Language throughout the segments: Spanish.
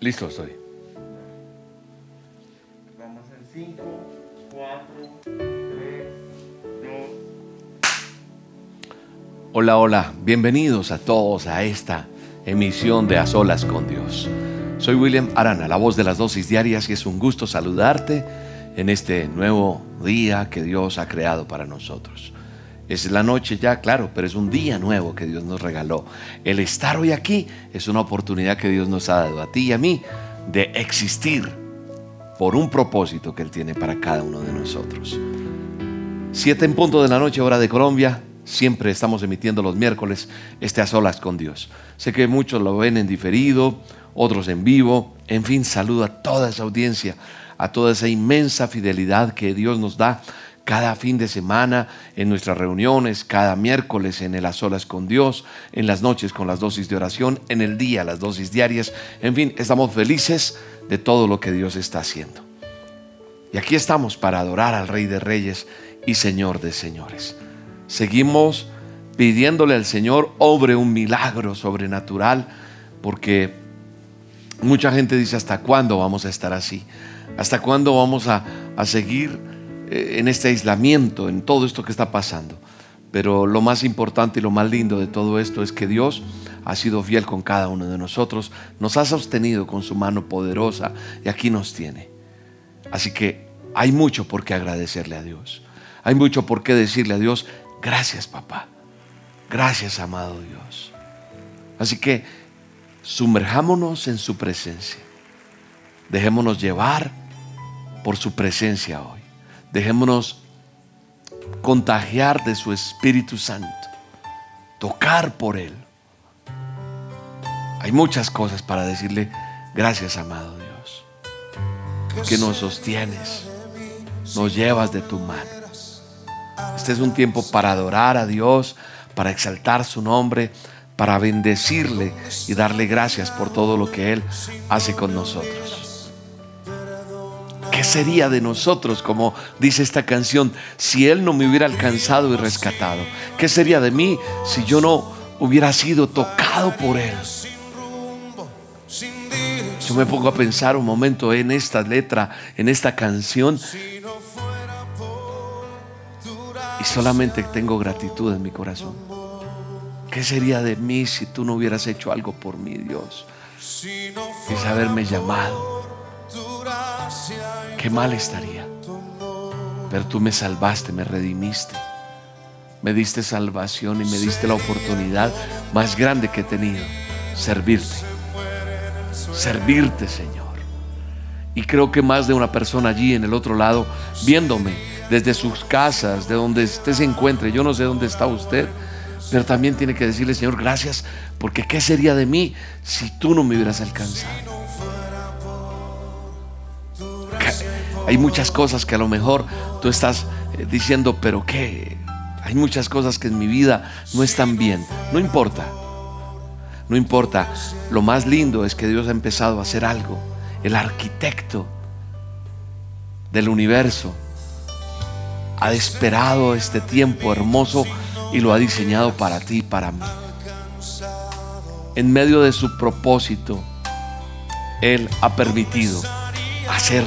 Listo, estoy. Vamos en 5, 4, 3, 2. Hola, hola, bienvenidos a todos a esta emisión de A Solas con Dios. Soy William Arana, la voz de las dosis diarias y es un gusto saludarte en este nuevo día que Dios ha creado para nosotros. Es la noche ya, claro, pero es un día nuevo que Dios nos regaló. El estar hoy aquí es una oportunidad que Dios nos ha dado a ti y a mí de existir por un propósito que Él tiene para cada uno de nosotros. Siete en punto de la noche, hora de Colombia. Siempre estamos emitiendo los miércoles este a solas con Dios. Sé que muchos lo ven en diferido, otros en vivo. En fin, saludo a toda esa audiencia, a toda esa inmensa fidelidad que Dios nos da cada fin de semana en nuestras reuniones, cada miércoles en el A Solas con Dios, en las noches con las dosis de oración, en el día las dosis diarias. En fin, estamos felices de todo lo que Dios está haciendo. Y aquí estamos para adorar al Rey de Reyes y Señor de Señores. Seguimos pidiéndole al Señor obre un milagro sobrenatural porque mucha gente dice hasta cuándo vamos a estar así, hasta cuándo vamos a, a seguir en este aislamiento, en todo esto que está pasando. Pero lo más importante y lo más lindo de todo esto es que Dios ha sido fiel con cada uno de nosotros, nos ha sostenido con su mano poderosa y aquí nos tiene. Así que hay mucho por qué agradecerle a Dios. Hay mucho por qué decirle a Dios, gracias papá, gracias amado Dios. Así que sumerjámonos en su presencia. Dejémonos llevar por su presencia hoy. Dejémonos contagiar de su Espíritu Santo, tocar por Él. Hay muchas cosas para decirle gracias, amado Dios, que nos sostienes, nos llevas de tu mano. Este es un tiempo para adorar a Dios, para exaltar su nombre, para bendecirle y darle gracias por todo lo que Él hace con nosotros. ¿Qué sería de nosotros, como dice esta canción, si Él no me hubiera alcanzado y rescatado? ¿Qué sería de mí si yo no hubiera sido tocado por Él? Yo me pongo a pensar un momento en esta letra, en esta canción, y solamente tengo gratitud en mi corazón. ¿Qué sería de mí si tú no hubieras hecho algo por mí, Dios? Y haberme llamado qué mal estaría. Pero tú me salvaste, me redimiste. Me diste salvación y me diste la oportunidad más grande que he tenido, servirte. Servirte, Señor. Y creo que más de una persona allí en el otro lado, viéndome desde sus casas, de donde usted se encuentre, yo no sé dónde está usted, pero también tiene que decirle, Señor, gracias, porque ¿qué sería de mí si tú no me hubieras alcanzado? Hay muchas cosas que a lo mejor tú estás eh, diciendo, pero ¿qué? Hay muchas cosas que en mi vida no están bien. No importa. No importa. Lo más lindo es que Dios ha empezado a hacer algo. El arquitecto del universo ha esperado este tiempo hermoso y lo ha diseñado para ti y para mí. En medio de su propósito, Él ha permitido hacer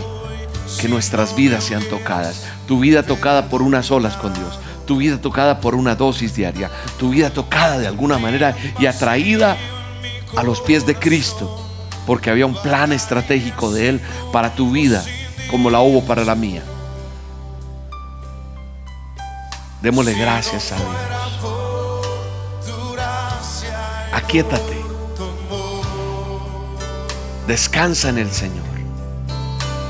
que nuestras vidas sean tocadas. Tu vida tocada por unas olas con Dios. Tu vida tocada por una dosis diaria. Tu vida tocada de alguna manera y atraída a los pies de Cristo. Porque había un plan estratégico de Él para tu vida, como la hubo para la mía. Démosle gracias a Dios. Aquietate. Descansa en el Señor.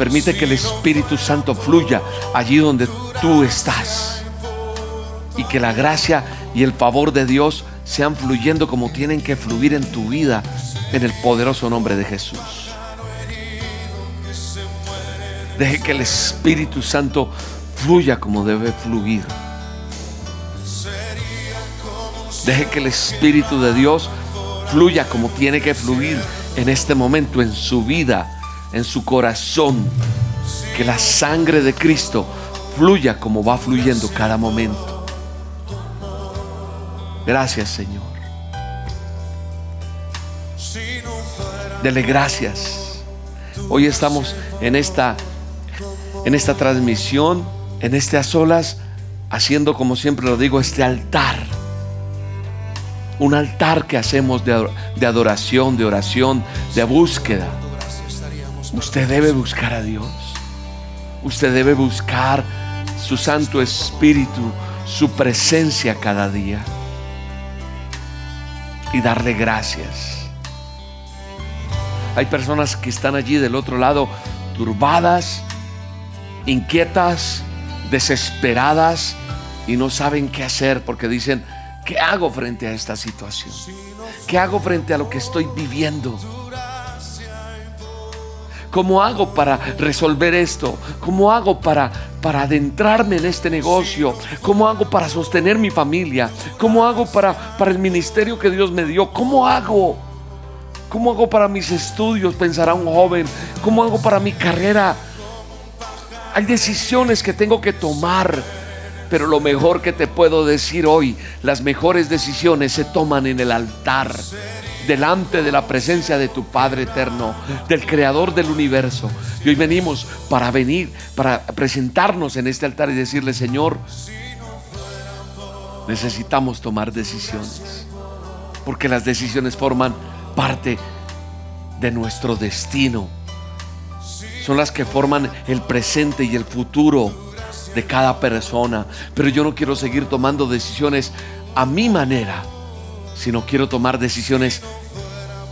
Permite que el Espíritu Santo fluya allí donde tú estás. Y que la gracia y el favor de Dios sean fluyendo como tienen que fluir en tu vida en el poderoso nombre de Jesús. Deje que el Espíritu Santo fluya como debe fluir. Deje que el Espíritu de Dios fluya como tiene que fluir en este momento en su vida en su corazón. Que la sangre de Cristo fluya como va fluyendo cada momento. Gracias Señor. Dele gracias. Hoy estamos en esta, en esta transmisión, en este a solas, haciendo como siempre lo digo, este altar. Un altar que hacemos de, de adoración, de oración, de búsqueda. Usted debe buscar a Dios. Usted debe buscar su Santo Espíritu, su presencia cada día. Y darle gracias. Hay personas que están allí del otro lado turbadas, inquietas, desesperadas y no saben qué hacer porque dicen, ¿qué hago frente a esta situación? ¿Qué hago frente a lo que estoy viviendo? ¿Cómo hago para resolver esto? ¿Cómo hago para, para adentrarme en este negocio? ¿Cómo hago para sostener mi familia? ¿Cómo hago para, para el ministerio que Dios me dio? ¿Cómo hago? ¿Cómo hago para mis estudios? Pensará un joven. ¿Cómo hago para mi carrera? Hay decisiones que tengo que tomar. Pero lo mejor que te puedo decir hoy, las mejores decisiones se toman en el altar delante de la presencia de tu Padre eterno, del Creador del universo. Y hoy venimos para venir, para presentarnos en este altar y decirle, Señor, necesitamos tomar decisiones, porque las decisiones forman parte de nuestro destino. Son las que forman el presente y el futuro de cada persona. Pero yo no quiero seguir tomando decisiones a mi manera sino quiero tomar decisiones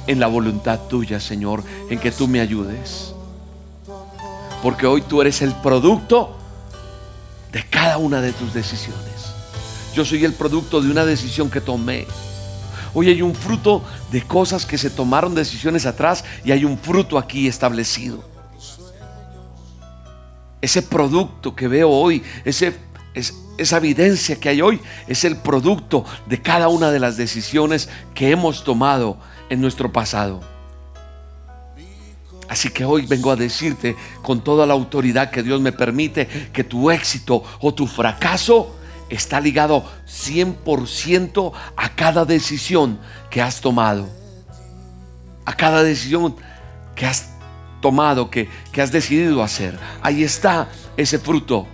en la voluntad tuya, Señor, en que tú me ayudes. Porque hoy tú eres el producto de cada una de tus decisiones. Yo soy el producto de una decisión que tomé. Hoy hay un fruto de cosas que se tomaron decisiones atrás y hay un fruto aquí establecido. Ese producto que veo hoy, esa evidencia que hay hoy es el producto de cada una de las decisiones que hemos tomado en nuestro pasado. Así que hoy vengo a decirte con toda la autoridad que Dios me permite que tu éxito o tu fracaso está ligado 100% a cada decisión que has tomado. A cada decisión que has tomado, que, que has decidido hacer. Ahí está ese fruto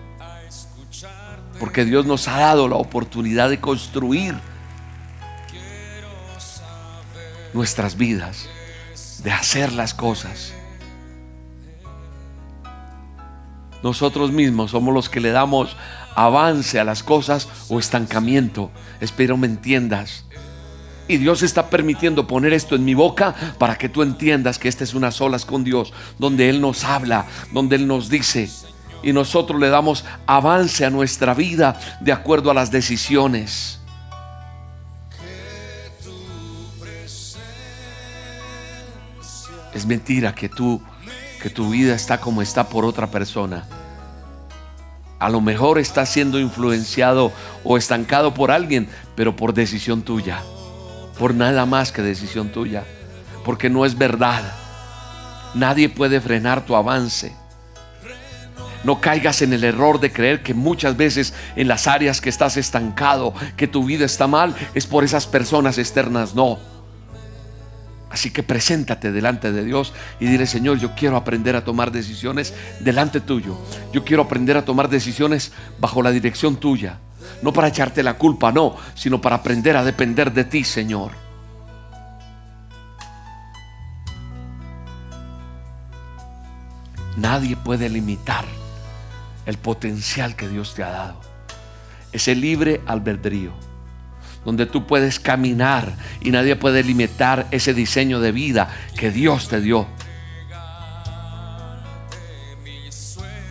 porque Dios nos ha dado la oportunidad de construir nuestras vidas, de hacer las cosas. Nosotros mismos somos los que le damos avance a las cosas o estancamiento. Espero me entiendas. Y Dios está permitiendo poner esto en mi boca para que tú entiendas que esta es una solas con Dios, donde Él nos habla, donde Él nos dice, y nosotros le damos avance a nuestra vida de acuerdo a las decisiones. Es mentira que tú que tu vida está como está por otra persona. A lo mejor está siendo influenciado o estancado por alguien, pero por decisión tuya. Por nada más que decisión tuya. Porque no es verdad. Nadie puede frenar tu avance. No caigas en el error de creer que muchas veces en las áreas que estás estancado, que tu vida está mal, es por esas personas externas. No. Así que preséntate delante de Dios y dile, Señor, yo quiero aprender a tomar decisiones delante tuyo. Yo quiero aprender a tomar decisiones bajo la dirección tuya. No para echarte la culpa, no, sino para aprender a depender de ti, Señor. Nadie puede limitar el potencial que Dios te ha dado. Ese libre albedrío, donde tú puedes caminar y nadie puede limitar ese diseño de vida que Dios te dio.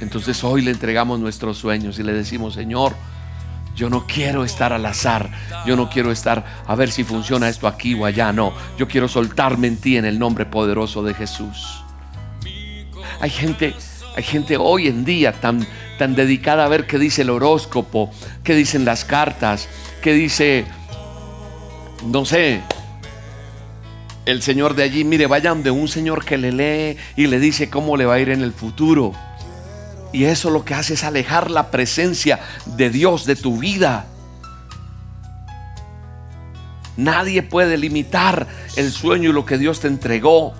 Entonces hoy le entregamos nuestros sueños y le decimos, Señor, yo no quiero estar al azar, yo no quiero estar a ver si funciona esto aquí o allá, no, yo quiero soltarme en ti en el nombre poderoso de Jesús. Hay gente, hay gente hoy en día tan tan dedicada a ver qué dice el horóscopo, qué dicen las cartas, qué dice, no sé, el señor de allí, mire, vayan de un señor que le lee y le dice cómo le va a ir en el futuro. Y eso lo que hace es alejar la presencia de Dios de tu vida. Nadie puede limitar el sueño y lo que Dios te entregó.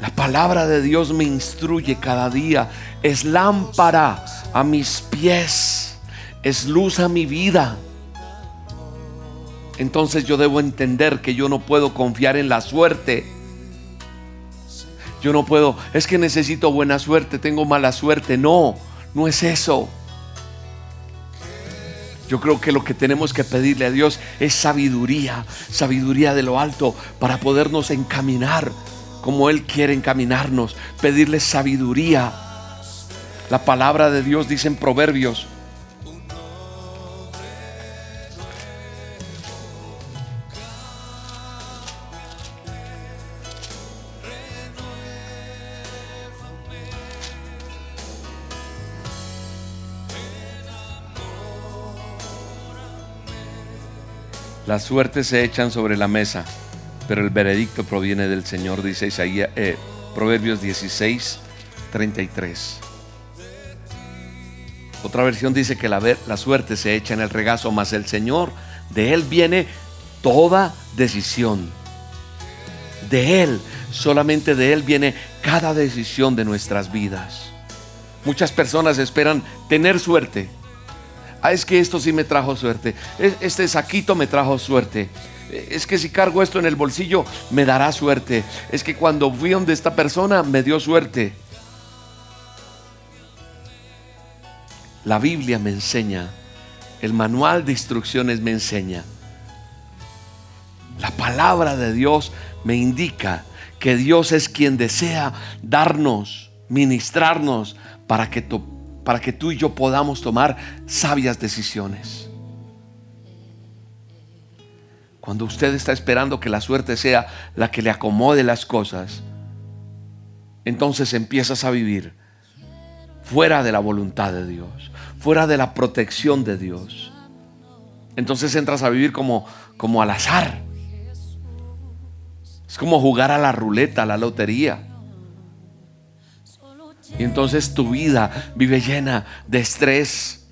La palabra de Dios me instruye cada día. Es lámpara a mis pies. Es luz a mi vida. Entonces yo debo entender que yo no puedo confiar en la suerte yo no puedo, es que necesito buena suerte, tengo mala suerte. No, no es eso. Yo creo que lo que tenemos que pedirle a Dios es sabiduría, sabiduría de lo alto para podernos encaminar como Él quiere encaminarnos, pedirle sabiduría. La palabra de Dios dice en Proverbios Las suertes se echan sobre la mesa, pero el veredicto proviene del Señor, dice Isaías, eh, Proverbios 16, 33. Otra versión dice que la, la suerte se echa en el regazo, mas el Señor, de Él viene toda decisión. De Él, solamente de Él viene cada decisión de nuestras vidas. Muchas personas esperan tener suerte, Ah, es que esto sí me trajo suerte. Este saquito me trajo suerte. Es que si cargo esto en el bolsillo me dará suerte. Es que cuando fui donde esta persona me dio suerte. La Biblia me enseña, el manual de instrucciones me enseña. La palabra de Dios me indica que Dios es quien desea darnos, ministrarnos para que para que tú y yo podamos tomar sabias decisiones. Cuando usted está esperando que la suerte sea la que le acomode las cosas, entonces empiezas a vivir fuera de la voluntad de Dios, fuera de la protección de Dios. Entonces entras a vivir como, como al azar. Es como jugar a la ruleta, a la lotería. Y entonces tu vida vive llena de estrés,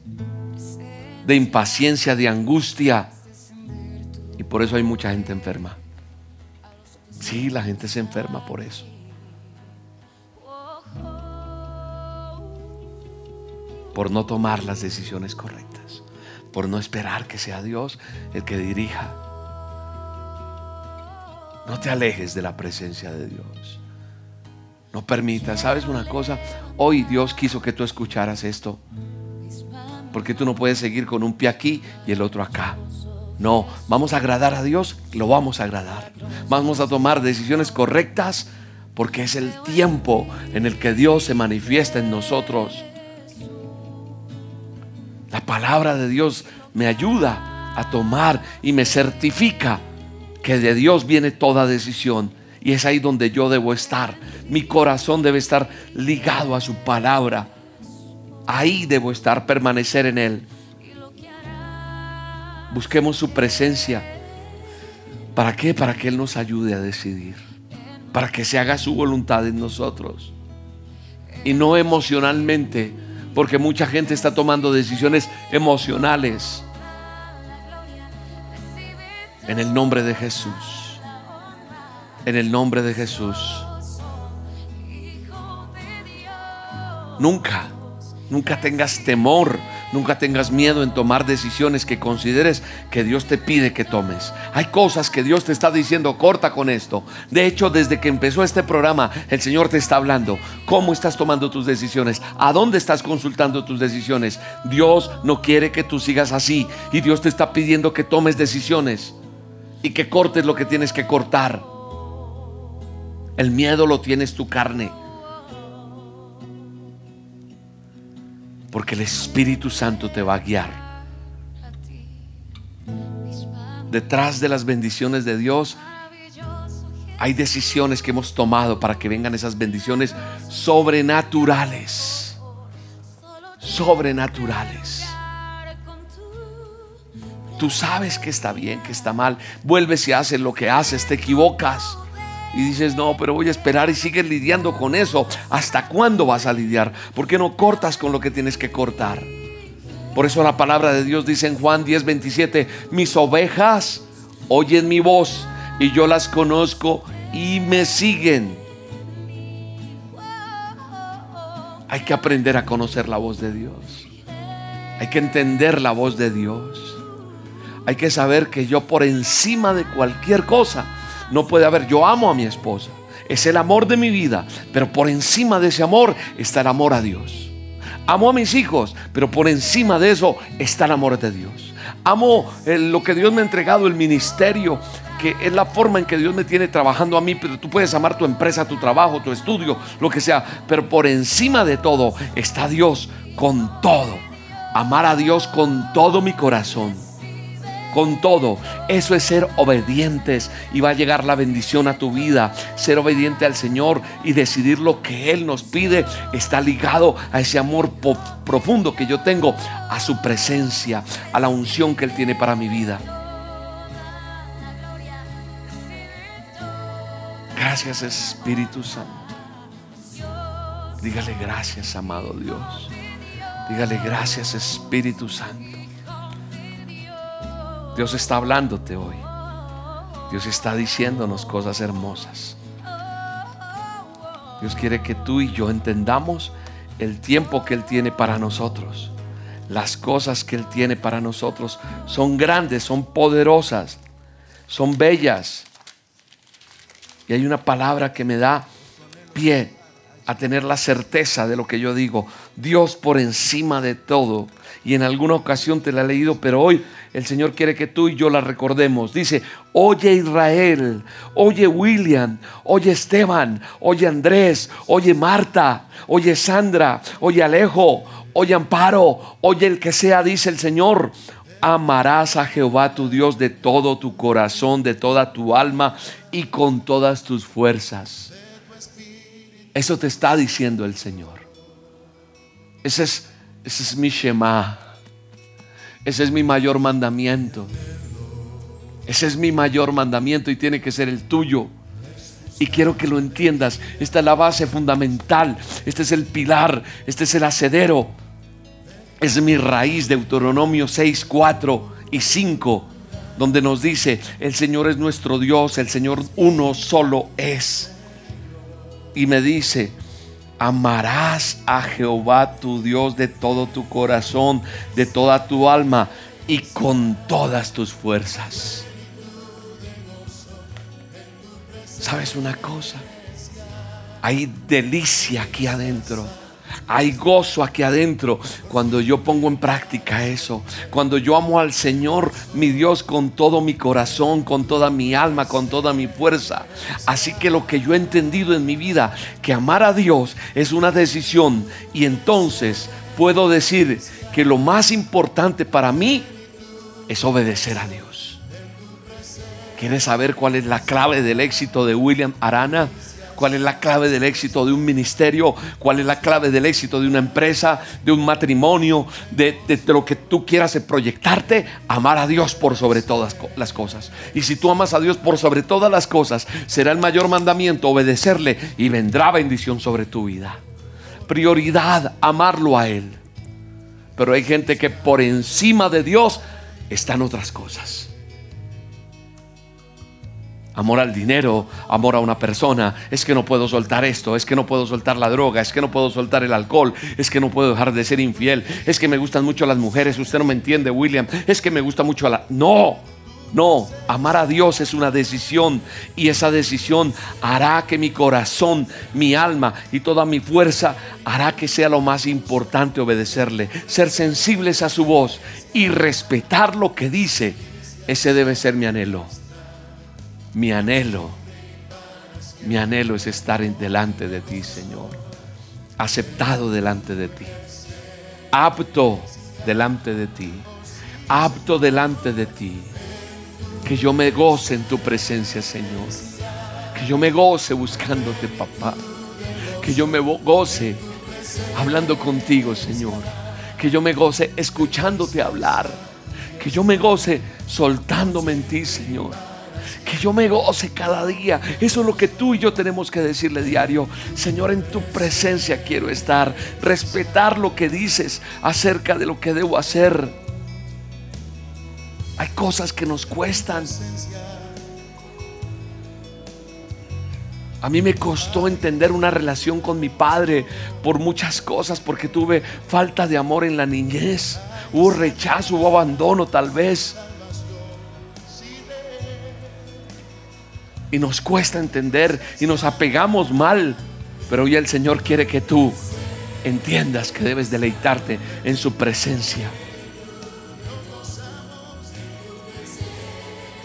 de impaciencia, de angustia. Y por eso hay mucha gente enferma. Sí, la gente se enferma por eso. Por no tomar las decisiones correctas. Por no esperar que sea Dios el que dirija. No te alejes de la presencia de Dios. No permitas, ¿sabes una cosa? Hoy Dios quiso que tú escucharas esto. Porque tú no puedes seguir con un pie aquí y el otro acá. No, vamos a agradar a Dios, lo vamos a agradar. Vamos a tomar decisiones correctas porque es el tiempo en el que Dios se manifiesta en nosotros. La palabra de Dios me ayuda a tomar y me certifica que de Dios viene toda decisión y es ahí donde yo debo estar. Mi corazón debe estar ligado a su palabra. Ahí debo estar, permanecer en Él. Busquemos su presencia. ¿Para qué? Para que Él nos ayude a decidir. Para que se haga su voluntad en nosotros. Y no emocionalmente, porque mucha gente está tomando decisiones emocionales. En el nombre de Jesús en el nombre de Jesús. Nunca, nunca tengas temor, nunca tengas miedo en tomar decisiones que consideres que Dios te pide que tomes. Hay cosas que Dios te está diciendo, corta con esto. De hecho, desde que empezó este programa, el Señor te está hablando. ¿Cómo estás tomando tus decisiones? ¿A dónde estás consultando tus decisiones? Dios no quiere que tú sigas así y Dios te está pidiendo que tomes decisiones y que cortes lo que tienes que cortar. El miedo lo tienes tu carne. Porque el Espíritu Santo te va a guiar. Detrás de las bendiciones de Dios hay decisiones que hemos tomado para que vengan esas bendiciones sobrenaturales. Sobrenaturales. Tú sabes que está bien, que está mal. Vuelves y haces lo que haces, te equivocas y dices, no, pero voy a esperar y sigues lidiando con eso. ¿Hasta cuándo vas a lidiar? ¿Por qué no cortas con lo que tienes que cortar? Por eso la palabra de Dios dice en Juan 10, 27, mis ovejas oyen mi voz y yo las conozco y me siguen. Hay que aprender a conocer la voz de Dios. Hay que entender la voz de Dios. Hay que saber que yo por encima de cualquier cosa no puede haber. Yo amo a mi esposa. Es el amor de mi vida. Pero por encima de ese amor está el amor a Dios. Amo a mis hijos. Pero por encima de eso está el amor de Dios. Amo eh, lo que Dios me ha entregado, el ministerio, que es la forma en que Dios me tiene trabajando a mí, pero tú puedes amar tu empresa, tu trabajo, tu estudio, lo que sea, pero por encima de todo está Dios con todo. Amar a Dios con todo mi corazón con todo. Eso es ser obedientes y va a llegar la bendición a tu vida. Ser obediente al Señor y decidir lo que Él nos pide está ligado a ese amor profundo que yo tengo, a su presencia, a la unción que Él tiene para mi vida. Gracias Espíritu Santo. Dígale gracias, amado Dios. Dígale gracias Espíritu Santo. Dios está hablándote hoy. Dios está diciéndonos cosas hermosas. Dios quiere que tú y yo entendamos el tiempo que Él tiene para nosotros. Las cosas que Él tiene para nosotros son grandes, son poderosas, son bellas. Y hay una palabra que me da pie a tener la certeza de lo que yo digo. Dios por encima de todo. Y en alguna ocasión te la he leído, pero hoy el Señor quiere que tú y yo la recordemos. Dice, oye Israel, oye William, oye Esteban, oye Andrés, oye Marta, oye Sandra, oye Alejo, oye Amparo, oye el que sea, dice el Señor. Amarás a Jehová tu Dios de todo tu corazón, de toda tu alma y con todas tus fuerzas. Eso te está diciendo el Señor. Ese es, ese es mi Shema. Ese es mi mayor mandamiento. Ese es mi mayor mandamiento y tiene que ser el tuyo. Y quiero que lo entiendas. Esta es la base fundamental. Este es el pilar. Este es el acedero. Es mi raíz. Deuteronomio 6, 4 y 5. Donde nos dice, el Señor es nuestro Dios. El Señor uno solo es y me dice, amarás a Jehová tu Dios de todo tu corazón, de toda tu alma y con todas tus fuerzas. ¿Sabes una cosa? Hay delicia aquí adentro hay gozo aquí adentro cuando yo pongo en práctica eso. Cuando yo amo al Señor, mi Dios, con todo mi corazón, con toda mi alma, con toda mi fuerza. Así que lo que yo he entendido en mi vida, que amar a Dios es una decisión. Y entonces puedo decir que lo más importante para mí es obedecer a Dios. ¿Quieres saber cuál es la clave del éxito de William Arana? Cuál es la clave del éxito de un ministerio, cuál es la clave del éxito de una empresa, de un matrimonio, de, lo que tú quieras proyectarte, amar a Dios por sobre todas las cosas. Y si tú amas a Dios por sobre todas las cosas, será el mayor mandamiento obedecerle y vendrá bendición sobre tu vida. Prioridad, amarlo a Él. Pero hay gente que por encima de Dios están otras cosas amor al dinero, amor a una persona, es que no puedo soltar esto, es que no puedo soltar la droga, es que no puedo soltar el alcohol, es que no puedo dejar de ser infiel, es que me gustan mucho las mujeres, usted no me entiende, William, es que me gusta mucho a la... No, no, amar a Dios es una decisión y esa decisión hará que mi corazón, mi alma y toda mi fuerza hará que sea lo más importante obedecerle, ser sensibles a su voz y respetar lo que dice. Ese debe ser mi anhelo. Mi anhelo, mi anhelo es estar delante de ti, Señor. Aceptado delante de ti. Apto delante de ti. Apto delante de ti. Que yo me goce en tu presencia, Señor. Que yo me goce buscándote, papá. Que yo me goce hablando contigo, Señor. Que yo me goce escuchándote hablar. Que yo me goce soltándome en ti, Señor que yo me goce cada día. Eso es lo que tú y yo tenemos que decirle diario. Señor, en tu presencia quiero estar. Respetar lo que dices acerca de lo que debo hacer. Hay cosas que nos cuestan. A mí me costó entender una relación con mi padre por muchas cosas, porque tuve falta de amor en la niñez. Hubo rechazo, hubo abandono tal vez. Y nos cuesta entender y nos apegamos mal. Pero hoy el Señor quiere que tú entiendas que debes deleitarte en su presencia.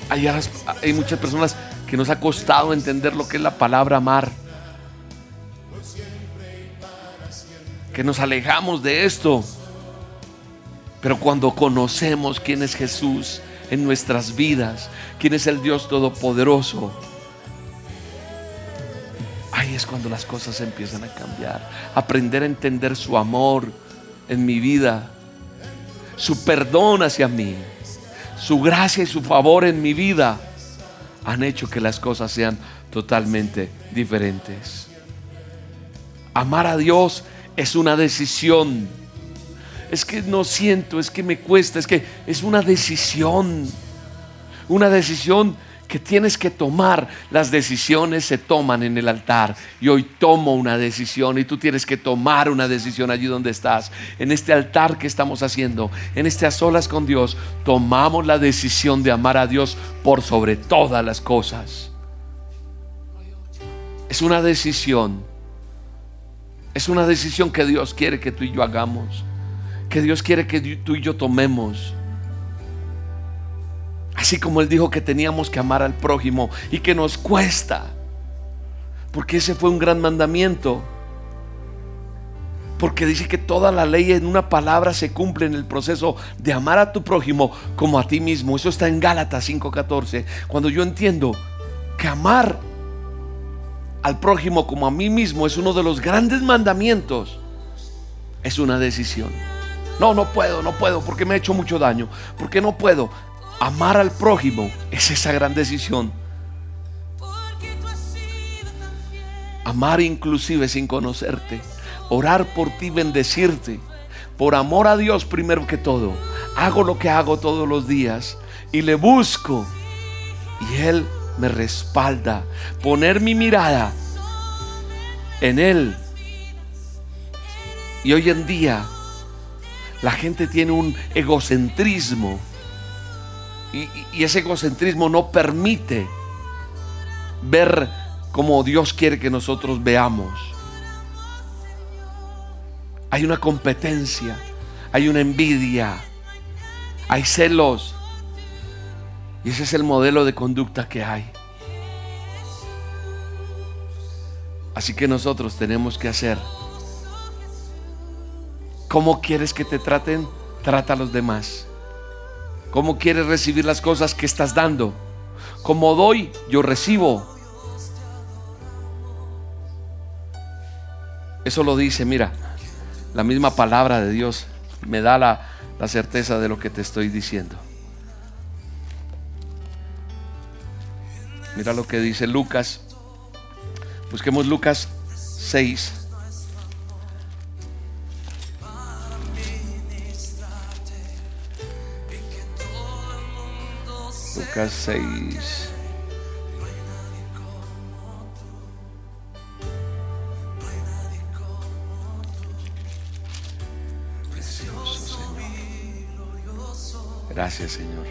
Hay, muchas personas que nos ha costado entender lo que es la palabra amar. Que nos alejamos de esto. Pero cuando conocemos quién es Jesús en nuestras vidas, quién es el Dios Todopoderoso, es cuando las cosas empiezan a cambiar. Aprender a entender su amor en mi vida, su perdón hacia mí, su gracia y su favor en mi vida han hecho que las cosas sean totalmente diferentes. Amar a Dios es una decisión. Es que no siento, es que me cuesta, es que es una decisión. Una decisión que tienes que tomar. Las decisiones se toman en el altar. Y hoy tomo una decisión y tú tienes que tomar una decisión allí donde estás. En este altar que estamos haciendo, en este a solas con Dios, tomamos la decisión de amar a Dios por sobre todas las cosas. Es una decisión. Es una decisión que Dios quiere que tú y yo hagamos. Que Dios quiere que tú y yo tomemos. Así como Él dijo que teníamos que amar al prójimo y que nos cuesta. Porque ese fue un gran mandamiento. Porque dice que toda la ley en una palabra se cumple en el proceso de amar a tu prójimo como a ti mismo. Eso está en Gálatas 5:14. Cuando yo entiendo que amar al prójimo como a mí mismo es uno de los grandes mandamientos, es una decisión. No, no puedo, no puedo, porque me ha hecho mucho daño. Porque no puedo. Amar al prójimo es esa gran decisión. Amar inclusive sin conocerte. Orar por ti, bendecirte. Por amor a Dios primero que todo. Hago lo que hago todos los días y le busco. Y Él me respalda. Poner mi mirada en Él. Y hoy en día la gente tiene un egocentrismo y, ese egocentrismo no permite ver como Dios quiere que nosotros veamos. Hay una competencia, hay una envidia, hay celos. Y ese es el modelo de conducta que hay. Así que nosotros tenemos que hacer. ¿Cómo quieres que te traten? Trata a los demás. ¿Cómo quieres recibir las cosas que estás dando? Como doy, yo recibo. Eso lo dice, mira, la misma palabra de Dios me da la, la certeza de lo que te estoy diciendo. Mira lo que dice Lucas. Busquemos Lucas 6, Lucas 6. Precioso Señor. Gracias Señor.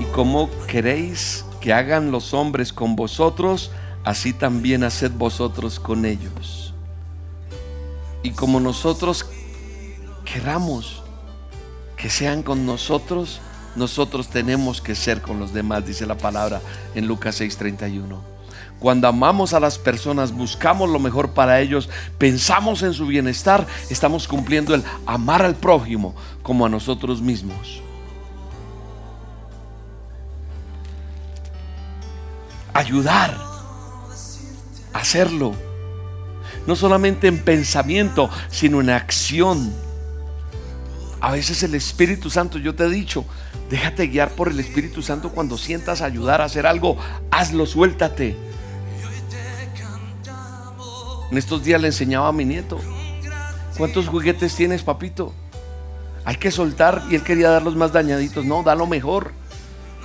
Y como queréis que hagan los hombres con vosotros, así también haced vosotros con ellos. Y como nosotros queramos que sean con nosotros, nosotros tenemos que ser con los demás, dice la palabra en Lucas 6:31. Cuando amamos a las personas, buscamos lo mejor para ellos, pensamos en su bienestar, estamos cumpliendo el amar al prójimo como a nosotros mismos. Ayudar, hacerlo, no solamente en pensamiento, sino en acción a veces el Espíritu Santo, yo te he dicho, déjate guiar por el Espíritu Santo cuando sientas ayudar a hacer algo, hazlo, suéltate. En estos días le enseñaba a mi nieto, ¿cuántos juguetes tienes, papito? Hay que soltar y él quería dar los más dañaditos, no, da lo mejor.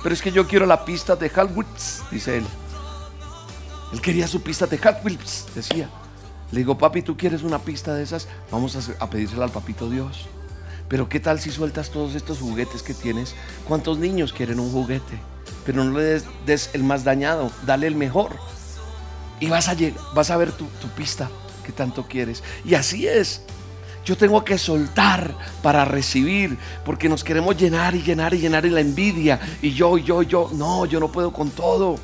Pero es que yo quiero la pista de Wheels, dice él. Él quería su pista de Wheels, decía. Le digo, papi, ¿tú quieres una pista de esas? Vamos a pedírsela al papito Dios. Pero ¿qué tal si sueltas todos estos juguetes que tienes? ¿Cuántos niños quieren un juguete? Pero no le des, el más dañado, dale el mejor. Y vas a, llegar, vas a ver tu, tu pista que tanto quieres. Y así es. Yo tengo que soltar para recibir, porque nos queremos llenar y llenar y llenar y la envidia. Y yo, yo, yo, no, yo no puedo con todo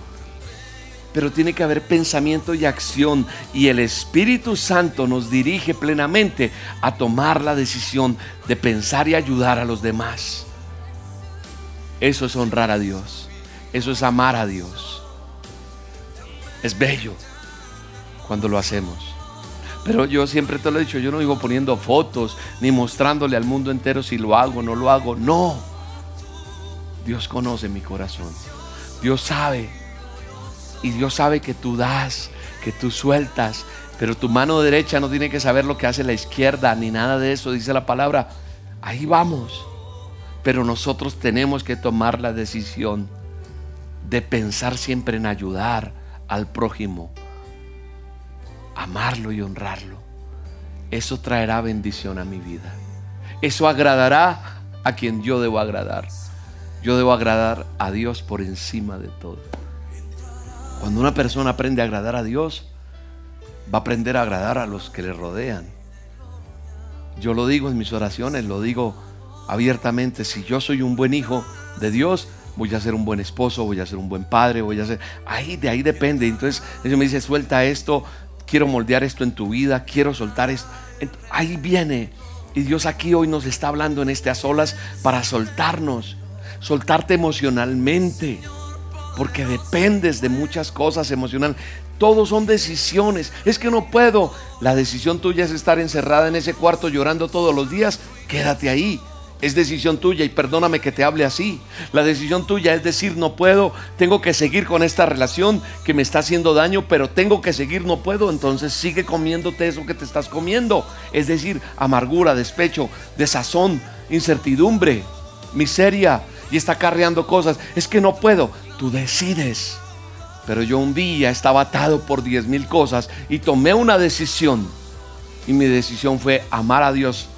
pero tiene que haber pensamiento y acción y el Espíritu Santo nos dirige plenamente a tomar la decisión de pensar y ayudar a los demás. Eso es honrar a Dios, eso es amar a Dios. Es bello cuando lo hacemos. Pero yo siempre te lo he dicho, yo no digo poniendo fotos ni mostrándole al mundo entero si lo hago o no lo hago. No. Dios conoce mi corazón. Dios sabe y Dios sabe que tú das, que tú sueltas, pero tu mano derecha no tiene que saber lo que hace la izquierda, ni nada de eso, dice la palabra. Ahí vamos. Pero nosotros tenemos que tomar la decisión de pensar siempre en ayudar al prójimo, amarlo y honrarlo. Eso traerá bendición a mi vida. Eso agradará a quien yo debo agradar. Yo debo agradar a Dios por encima de todo. Cuando una persona aprende a agradar a Dios, va a aprender a agradar a los que le rodean. Yo lo digo en mis oraciones, lo digo abiertamente, si yo soy un buen hijo de Dios, voy a ser un buen esposo, voy a ser un buen padre, voy a ser... Ahí, de ahí depende. Entonces, Dios me dice, suelta esto, quiero moldear esto en tu vida, quiero soltar esto. Ahí viene. Y Dios aquí hoy nos está hablando en este a solas para soltarnos, soltarte emocionalmente porque dependes de muchas cosas emocionales. Todos son decisiones. Es que no puedo. La decisión tuya es estar encerrada en ese cuarto llorando todos los días. Quédate ahí. Es decisión tuya y perdóname que te hable así. La decisión tuya es decir, no puedo, tengo que seguir con esta relación que me está haciendo daño, pero tengo que seguir, no puedo. Entonces sigue comiéndote eso que te estás comiendo. Es decir, amargura, despecho, desazón, incertidumbre, miseria y está carreando cosas. Es que no puedo tú decides. Pero yo un día estaba atado por diez mil cosas y tomé una decisión. Y mi decisión fue amar a Dios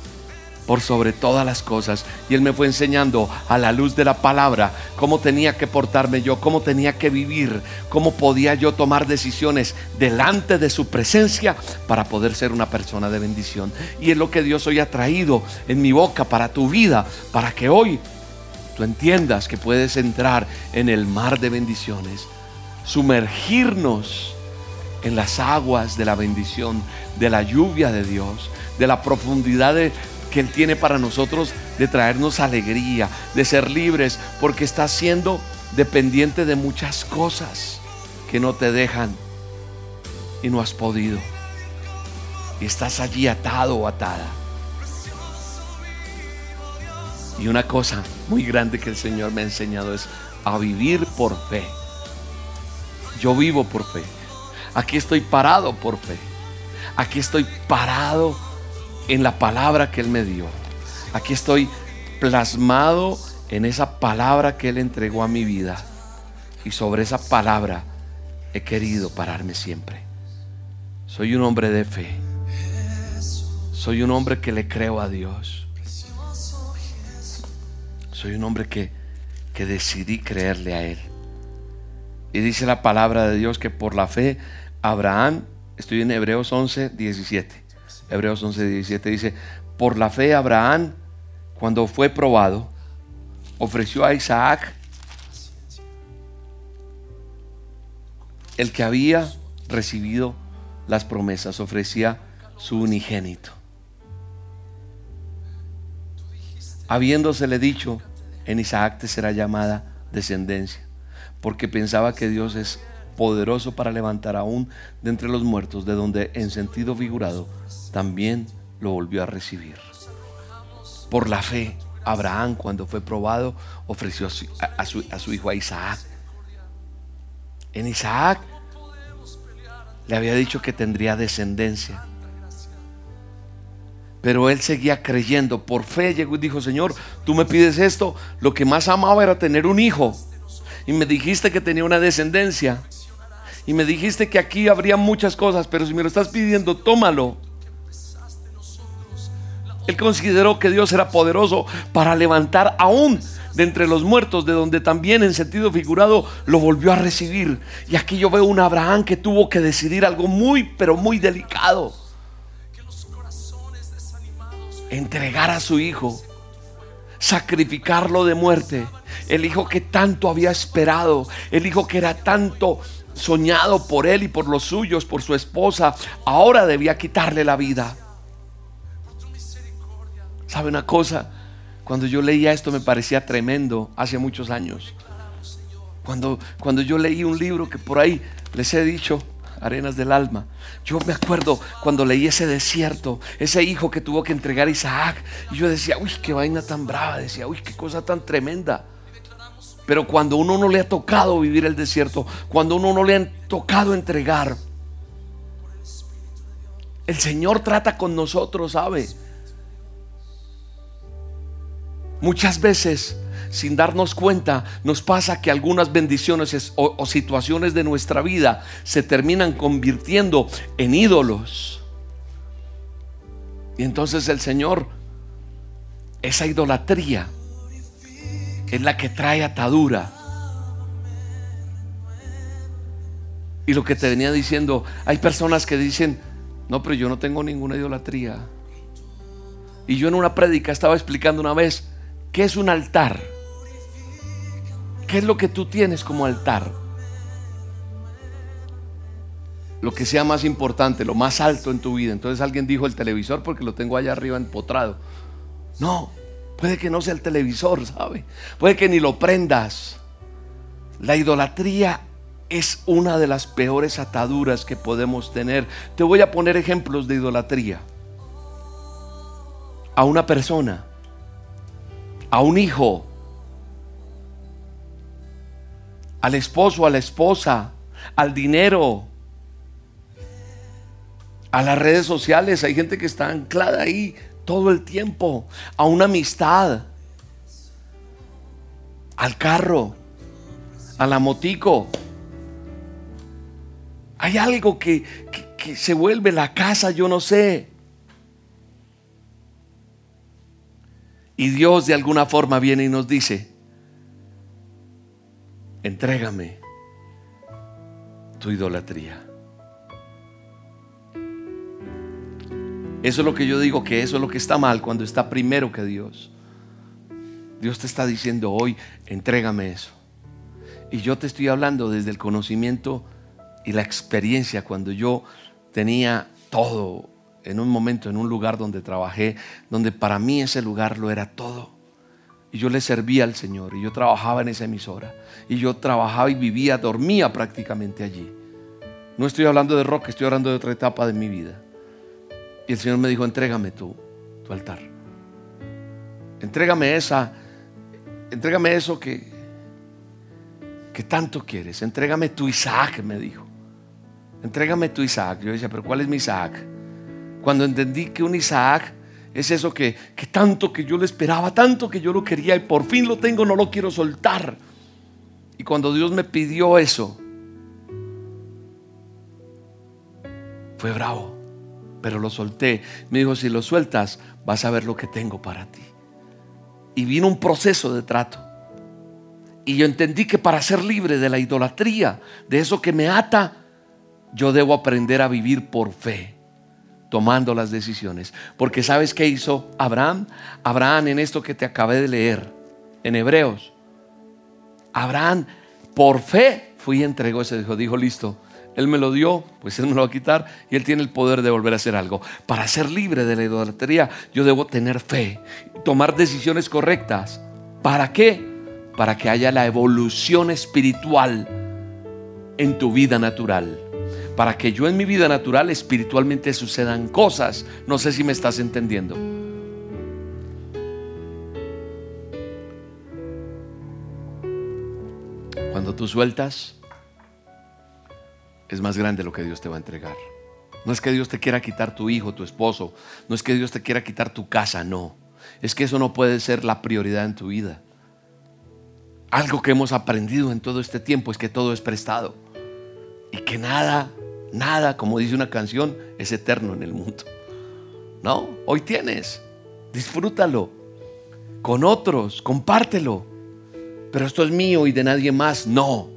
por sobre todas las cosas. Y Él me fue enseñando a la luz de la palabra cómo tenía que portarme yo, cómo tenía que vivir, cómo podía yo tomar decisiones delante de su presencia para poder ser una persona de bendición. Y es lo que Dios hoy ha traído en mi boca para tu vida, para que hoy tú entiendas que puedes entrar en el mar de bendiciones, sumergirnos en las aguas de la bendición, de la lluvia de Dios, de la profundidad que Él tiene para nosotros de traernos alegría, de ser libres, porque estás siendo dependiente de muchas cosas que no te dejan y no has podido. Y estás allí atado o atada. Y una cosa muy grande que el Señor me ha enseñado es a vivir por fe. Yo vivo por fe. Aquí estoy parado por fe. Aquí estoy parado en la palabra que Él me dio. Aquí estoy plasmado en esa palabra que Él entregó a mi vida. Y sobre esa palabra he querido pararme siempre. Soy un hombre de fe. Soy un hombre que le creo a Dios. Soy un hombre que, que decidí creerle a Él. Y dice la palabra de Dios que por la fe Abraham, estoy en Hebreos 11, 17. Hebreos 11, 17 dice, por la fe Abraham, cuando fue probado, ofreció a Isaac el que había recibido las promesas, ofrecía su unigénito. Habiéndosele dicho, en Isaac te será llamada descendencia, porque pensaba que Dios es poderoso para levantar aún de entre los muertos, de donde en sentido figurado también lo volvió a recibir. Por la fe, Abraham cuando fue probado ofreció a su, a su hijo a Isaac. En Isaac le había dicho que tendría descendencia. Pero él seguía creyendo. Por fe llegó y dijo, Señor, tú me pides esto. Lo que más amaba era tener un hijo. y me dijiste que tenía una descendencia. Y me dijiste que aquí habría muchas cosas, pero si me lo estás pidiendo, tómalo. Él consideró que Dios era poderoso para levantar aún de entre los muertos, de donde también en sentido figurado lo volvió a recibir. Y aquí yo veo un Abraham que tuvo que decidir algo muy, pero muy delicado. Entregar a su hijo, sacrificarlo de muerte. El hijo que tanto había esperado, el hijo que era tanto soñado por él y por los suyos, por su esposa, ahora debía quitarle la vida. ¿Sabe una cosa? Cuando yo leía esto me parecía tremendo hace muchos años. Cuando, cuando yo leí un libro que por ahí les he dicho, Arenas del Alma, yo me acuerdo cuando leí ese desierto, ese hijo que tuvo que entregar a Isaac, y yo decía, uy, qué vaina tan brava, decía, uy, qué cosa tan tremenda. Pero cuando uno no le ha tocado vivir el desierto, cuando uno no le ha tocado entregar, el Señor trata con nosotros, ¿sabe? Muchas veces, sin darnos cuenta, nos pasa que algunas bendiciones o, situaciones de nuestra vida se terminan convirtiendo en ídolos. Y entonces el Señor, esa idolatría, es la que trae atadura. Y lo que te venía diciendo, hay personas que dicen, no, pero yo no tengo ninguna idolatría. Y yo en una prédica estaba explicando una vez, ¿Qué es un altar? ¿Qué es lo que tú tienes como altar? Lo que sea más importante, lo más alto en tu vida. Entonces alguien dijo el televisor porque lo tengo allá arriba empotrado. No, puede que no sea el televisor, ¿sabe? Puede que ni lo prendas. La idolatría es una de las peores ataduras que podemos tener. Te voy a poner ejemplos de idolatría. A una persona a un hijo, al esposo, a la esposa, al dinero, a las redes sociales. Hay gente que está anclada ahí todo el tiempo, a una amistad, al carro, a la motico. Hay algo que, que se vuelve la casa, yo no sé. Y Dios de alguna forma viene y nos dice, entrégame tu idolatría. Eso es lo que yo digo, que eso es lo que está mal cuando está primero que Dios. Dios te está diciendo hoy, entrégame eso. Y yo te estoy hablando desde el conocimiento y la experiencia cuando yo tenía todo en un momento, en un lugar donde trabajé, donde para mí ese lugar lo era todo. Y yo le servía al Señor y yo trabajaba en esa emisora. Y yo trabajaba y vivía, dormía prácticamente allí. No estoy hablando de rock, estoy hablando de otra etapa de mi vida. Y el Señor me dijo, entrégame tu, tu altar. Entrégame esa, entrégame eso que, que tanto quieres. Entrégame tu Isaac, me dijo. Entrégame tu Isaac. Yo decía, pero ¿cuál es mi Isaac? Cuando entendí que un Isaac es eso que, que tanto que yo le esperaba, tanto que yo lo quería y por fin lo tengo, no lo quiero soltar. Y cuando Dios me pidió eso, fue bravo, pero lo solté. Me dijo, si lo sueltas, vas a ver lo que tengo para ti. Y vino un proceso de trato. Y yo entendí que para ser libre de la idolatría, de eso que me ata, yo debo aprender a vivir por fe tomando las decisiones. Porque ¿sabes qué hizo Abraham? Abraham en esto que te acabé de leer, en Hebreos. Abraham por fe fui y entregó ese dijo, dijo, listo, él me lo dio, pues él me lo va a quitar y él tiene el poder de volver a hacer algo. Para ser libre de la idolatría, yo debo tener fe, tomar decisiones correctas. ¿Para qué? Para que haya la evolución espiritual en tu vida natural para que yo en mi vida natural espiritualmente sucedan cosas. No sé si me estás entendiendo. Cuando tú sueltas, es más grande lo que Dios te va a entregar. No es que Dios te quiera quitar tu hijo, tu esposo. No es que Dios te quiera quitar tu casa, no. Es que eso no puede ser la prioridad en tu vida. Algo que hemos aprendido en todo este tiempo es que todo es prestado y que nada, nada, como dice una canción, es eterno en el mundo. No, hoy tienes, disfrútalo con otros, compártelo. Pero esto es mío y de nadie más. No.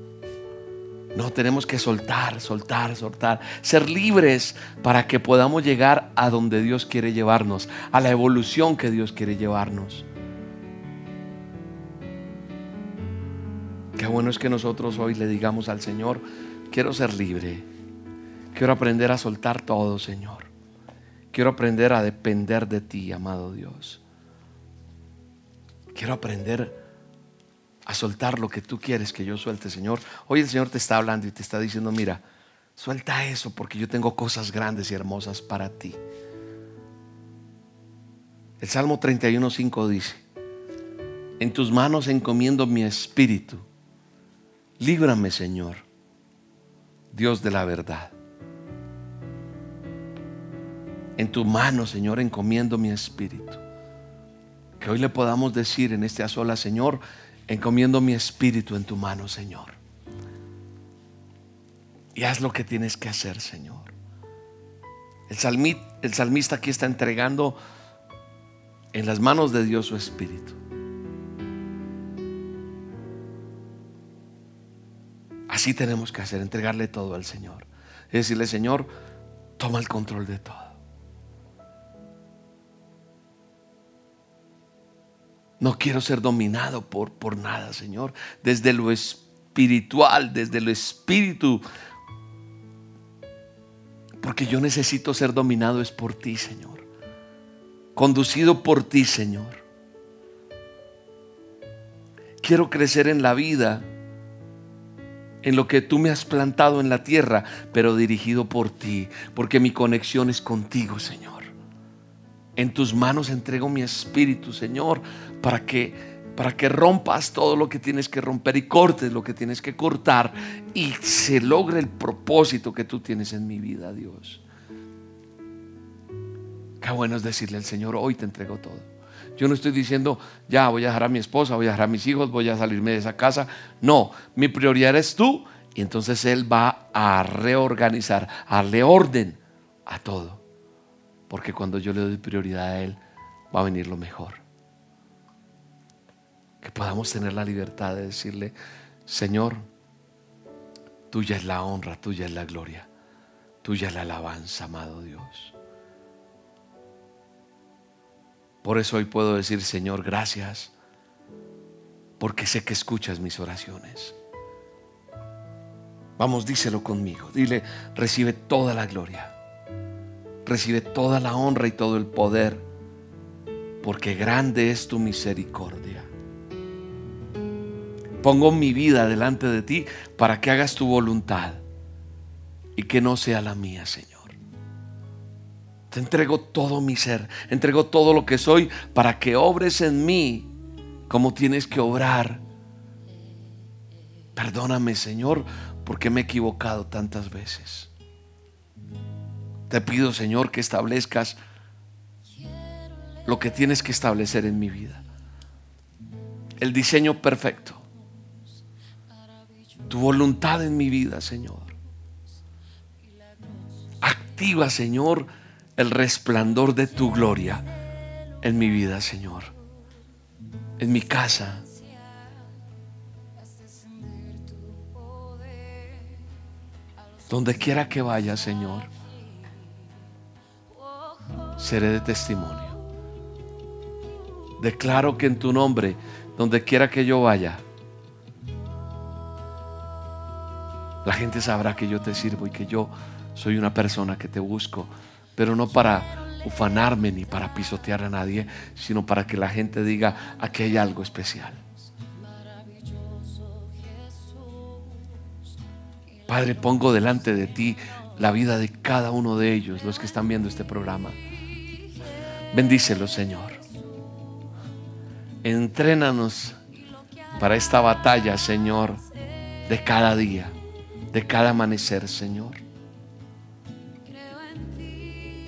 No, tenemos que soltar, soltar, soltar, ser libres para que podamos llegar a donde Dios quiere llevarnos, a la evolución que Dios quiere llevarnos. Qué bueno es que nosotros hoy le digamos al Señor, quiero ser libre, quiero aprender a soltar todo, Señor. Quiero aprender a depender de ti, amado Dios. Quiero aprender a soltar lo que tú quieres que yo suelte, Señor. Hoy el Señor te está hablando y te está diciendo, mira, suelta eso porque yo tengo cosas grandes y hermosas para ti. El Salmo 31.5 dice, en tus manos encomiendo mi espíritu. Líbrame, Señor, Dios de la verdad. En tu mano, Señor, encomiendo mi espíritu. Que hoy le podamos decir en este a Señor, encomiendo mi espíritu en tu mano, Señor. Y haz lo que tienes que hacer, Señor. El, el salmista aquí está entregando en las manos de Dios su espíritu. Así tenemos que hacer, entregarle todo al Señor. Es decirle, Señor, toma el control de todo. No quiero ser dominado por, por nada, Señor. Desde lo espiritual, desde lo espíritu. Porque yo necesito ser dominado es por ti, Señor. Conducido por ti, Señor. Quiero crecer en la vida, en lo que tú me has plantado en la tierra, pero dirigido por ti, porque mi conexión es contigo, Señor. En tus manos entrego mi espíritu, Señor, para que para que rompas todo lo que tienes que romper y cortes lo que tienes que cortar y se logre el propósito que tú tienes en mi vida, Dios. Qué bueno es decirle al Señor, hoy te entrego todo. Yo no estoy diciendo, ya voy a dejar a mi esposa, voy a dejar a mis hijos, voy a salirme de esa casa. No, mi prioridad eres tú y entonces Él va a reorganizar, a darle orden a todo. Porque cuando yo le doy prioridad a Él, va a venir lo mejor. Que podamos tener la libertad de decirle, Señor, tuya es la honra, tuya es la gloria, tuya es la alabanza, amado Dios. Por eso hoy puedo decir, Señor, gracias, porque sé que escuchas mis oraciones. Vamos, díselo conmigo. Dile, recibe toda la gloria recibe toda la honra y todo el poder, porque grande es tu misericordia. Pongo mi vida delante de ti para que hagas tu voluntad y que no sea la mía, Señor. Te entrego todo mi ser, entrego todo lo que soy para que obres en mí como tienes que obrar. Perdóname, Señor, porque me he equivocado tantas veces. Te pido, Señor, que establezcas lo que tienes que establecer en mi vida. El diseño perfecto. Tu voluntad en mi vida, Señor. Activa, Señor, el resplandor de tu gloria en mi vida, Señor. En mi casa. Donde quiera que vaya, Señor seré de testimonio. Declaro que en tu nombre, donde quiera que yo vaya, la gente sabrá que yo te sirvo y que yo soy una persona que te busco, pero no para ufanarme ni para pisotear a nadie, sino para que la gente diga, aquí hay algo especial. Padre, pongo delante de ti la vida de cada uno de ellos, los que están viendo este programa. Bendícelo, Señor. Entrénanos para esta batalla, Señor, de cada día, de cada amanecer, Señor.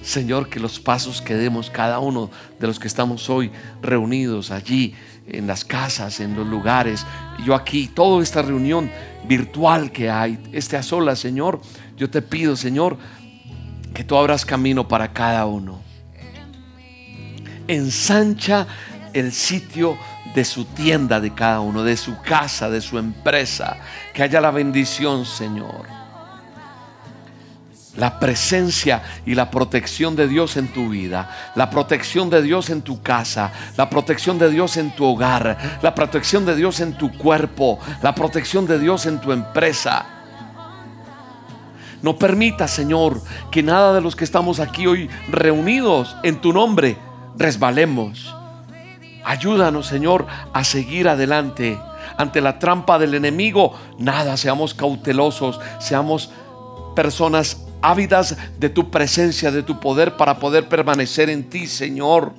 Señor, que los pasos que demos cada uno de los que estamos hoy reunidos allí, en las casas, en los lugares, yo aquí, toda esta reunión virtual que hay, este a solas, Señor, yo te pido, Señor, que tú abras camino para cada uno. Ensancha el sitio de su tienda de cada uno, de su casa, de su empresa. Que haya la bendición, Señor la presencia y la protección de Dios en tu vida, la protección de Dios en tu casa, la protección de Dios en tu hogar, la protección de Dios en tu cuerpo, la protección de Dios en tu empresa. No permita, Señor, que nada de los que estamos aquí hoy reunidos en tu nombre resbalemos. Ayúdanos, Señor, a seguir adelante ante la trampa del enemigo. Nada, seamos cautelosos, seamos personas ávidas de tu presencia, de tu poder para poder permanecer en ti, Señor.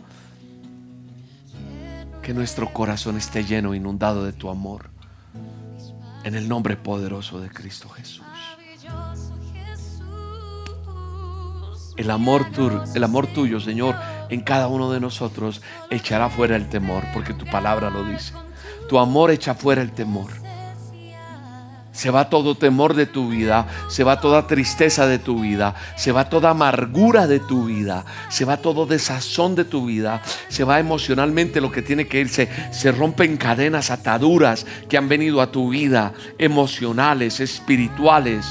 Que nuestro corazón esté lleno, inundado de tu amor. En el nombre poderoso de Cristo Jesús. El amor, el amor tuyo, Señor, en cada uno de nosotros echará fuera el temor, porque tu palabra lo dice. Tu amor echa fuera el temor. Se va todo temor de tu vida, se va toda tristeza de tu vida, se va toda amargura de tu vida, se va todo desazón de tu vida, se va emocionalmente lo que tiene que irse, se rompen cadenas, ataduras que han venido a tu vida, emocionales, espirituales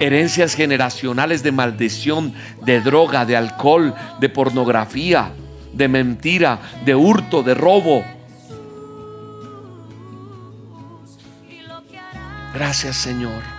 herencias generacionales de maldición, de droga, de alcohol, de pornografía, de mentira, de hurto, de robo, Gracias Señor.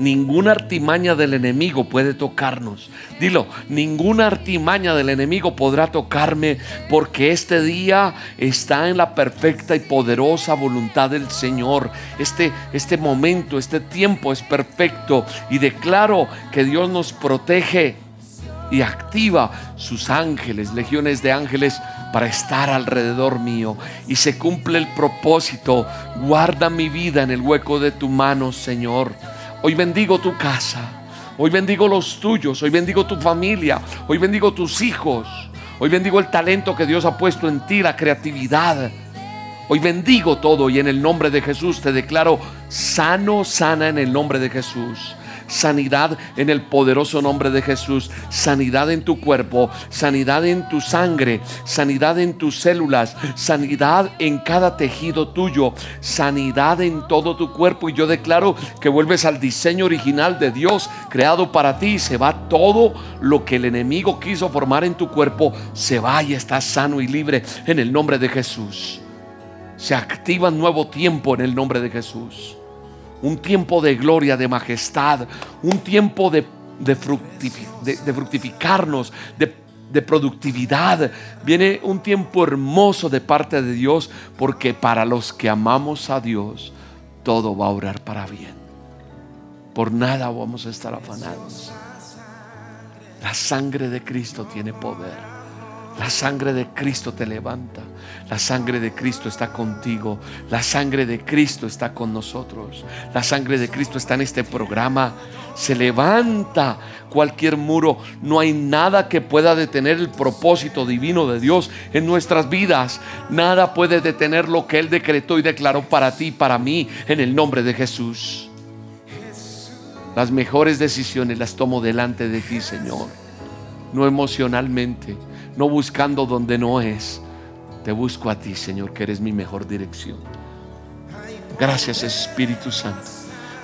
Ninguna artimaña del enemigo puede tocarnos. Dilo, ninguna artimaña del enemigo podrá tocarme porque este día está en la perfecta y poderosa voluntad del Señor. Este, este momento, este tiempo es perfecto y declaro que Dios nos protege y activa sus ángeles, legiones de ángeles para estar alrededor mío y se cumple el propósito. Guarda mi vida en el hueco de tu mano, Señor. Hoy bendigo tu casa, hoy bendigo los tuyos, hoy bendigo tu familia, hoy bendigo tus hijos, hoy bendigo el talento que Dios ha puesto en ti, la creatividad. Hoy bendigo todo y en el nombre de Jesús te declaro sano, sana en el nombre de Jesús sanidad en el poderoso nombre de Jesús, sanidad en tu cuerpo, sanidad en tu sangre, sanidad en tus células, sanidad en cada tejido tuyo, sanidad en todo tu cuerpo. Y yo declaro que vuelves al diseño original de Dios creado para ti. Se va todo lo que el enemigo quiso formar en tu cuerpo, se va y estás sano y libre en el nombre de Jesús. Se activa nuevo tiempo en el nombre de Jesús un tiempo de gloria, de majestad, un tiempo de, fructificarnos, de, de productividad. Viene un tiempo hermoso de parte de Dios, porque para los que amamos a Dios, todo va a orar para bien. Por nada vamos a estar afanados. La sangre de Cristo tiene poder. La sangre de Cristo te levanta. La sangre de Cristo está contigo. La sangre de Cristo está con nosotros. La sangre de Cristo está en este programa. Se levanta cualquier muro. No hay nada que pueda detener el propósito divino de Dios en nuestras vidas. Nada puede detener lo que Él decretó y declaró para ti y para mí en el nombre de Jesús. Las mejores decisiones las tomo delante de ti, Señor. No emocionalmente no buscando donde no es. Te busco a ti, Señor, que eres mi mejor dirección. Gracias, Espíritu Santo.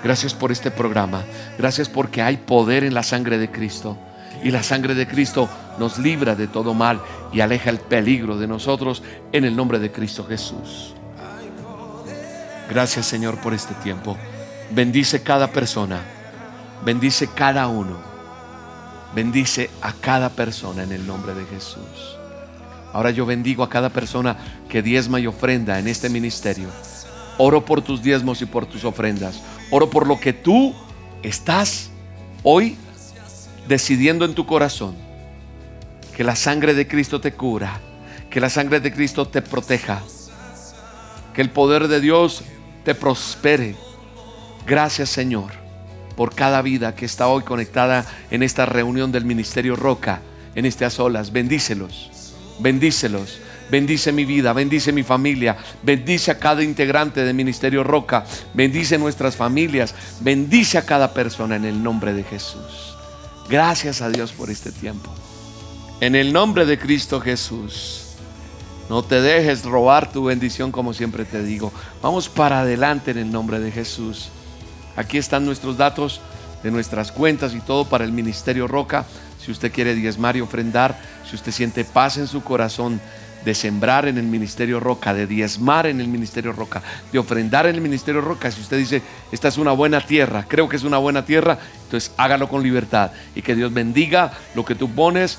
Gracias por este programa. Gracias porque hay poder en la sangre de Cristo. Y la sangre de Cristo nos libra de todo mal y aleja el peligro de nosotros en el nombre de Cristo Jesús. Gracias Señor por este tiempo. Bendice cada persona. Bendice cada uno. Bendice a cada persona en el nombre de Jesús. Ahora yo bendigo a cada persona que diezma y ofrenda en este ministerio. Oro por tus diezmos y por tus ofrendas. Oro por lo que tú estás hoy decidiendo en tu corazón. Que la sangre de Cristo te cura. Que la sangre de Cristo te proteja. Que el poder de Dios te prospere. Gracias Señor. Por cada vida que está hoy conectada en esta reunión del Ministerio Roca, en estas olas. Bendícelos, bendícelos. Bendice mi vida, bendice mi familia, bendice a cada integrante del Ministerio Roca, bendice nuestras familias, bendice a cada persona en el nombre de Jesús. Gracias a Dios por este tiempo. En el nombre de Cristo Jesús. No te dejes robar tu bendición como siempre te digo. Vamos para adelante en el nombre de Jesús. Aquí están nuestros datos de nuestras cuentas y todo para el Ministerio Roca. Si usted quiere diezmar y ofrendar, si usted siente paz en su corazón de sembrar en el Ministerio Roca, de diezmar en el Ministerio Roca, de ofrendar en el Ministerio Roca, si usted dice, esta es una buena tierra, creo que es una buena tierra, entonces hágalo con libertad y que Dios bendiga lo que tú pones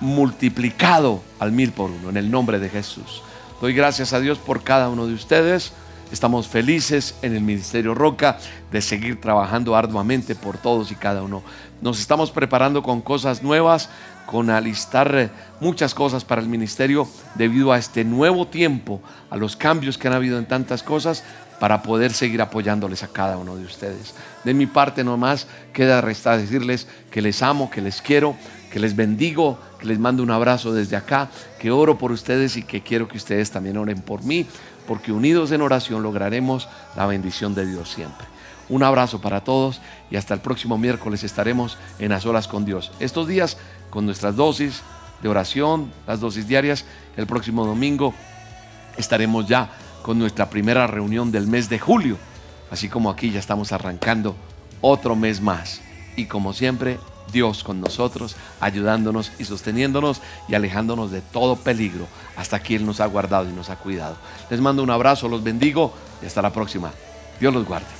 multiplicado al mil por uno, en el nombre de Jesús. Doy gracias a Dios por cada uno de ustedes. Estamos felices en el Ministerio Roca de seguir trabajando arduamente por todos y cada uno. Nos estamos preparando con cosas nuevas, con alistar eh, muchas cosas para el ministerio debido a este nuevo tiempo, a los cambios que han habido en tantas cosas, para poder seguir apoyándoles a cada uno de ustedes. De mi parte nomás queda restar decirles que les amo, que les quiero, que les bendigo, que les mando un abrazo desde acá, que oro por ustedes y que quiero que ustedes también oren por mí, porque unidos en oración lograremos la bendición de Dios siempre. Un abrazo para todos y hasta el próximo miércoles estaremos en las olas con Dios. Estos días con nuestras dosis de oración, las dosis diarias. El próximo domingo estaremos ya con nuestra primera reunión del mes de julio. Así como aquí ya estamos arrancando otro mes más. Y como siempre, Dios con nosotros, ayudándonos y sosteniéndonos y alejándonos de todo peligro. Hasta aquí Él nos ha guardado y nos ha cuidado. Les mando un abrazo, los bendigo y hasta la próxima. Dios los guarde.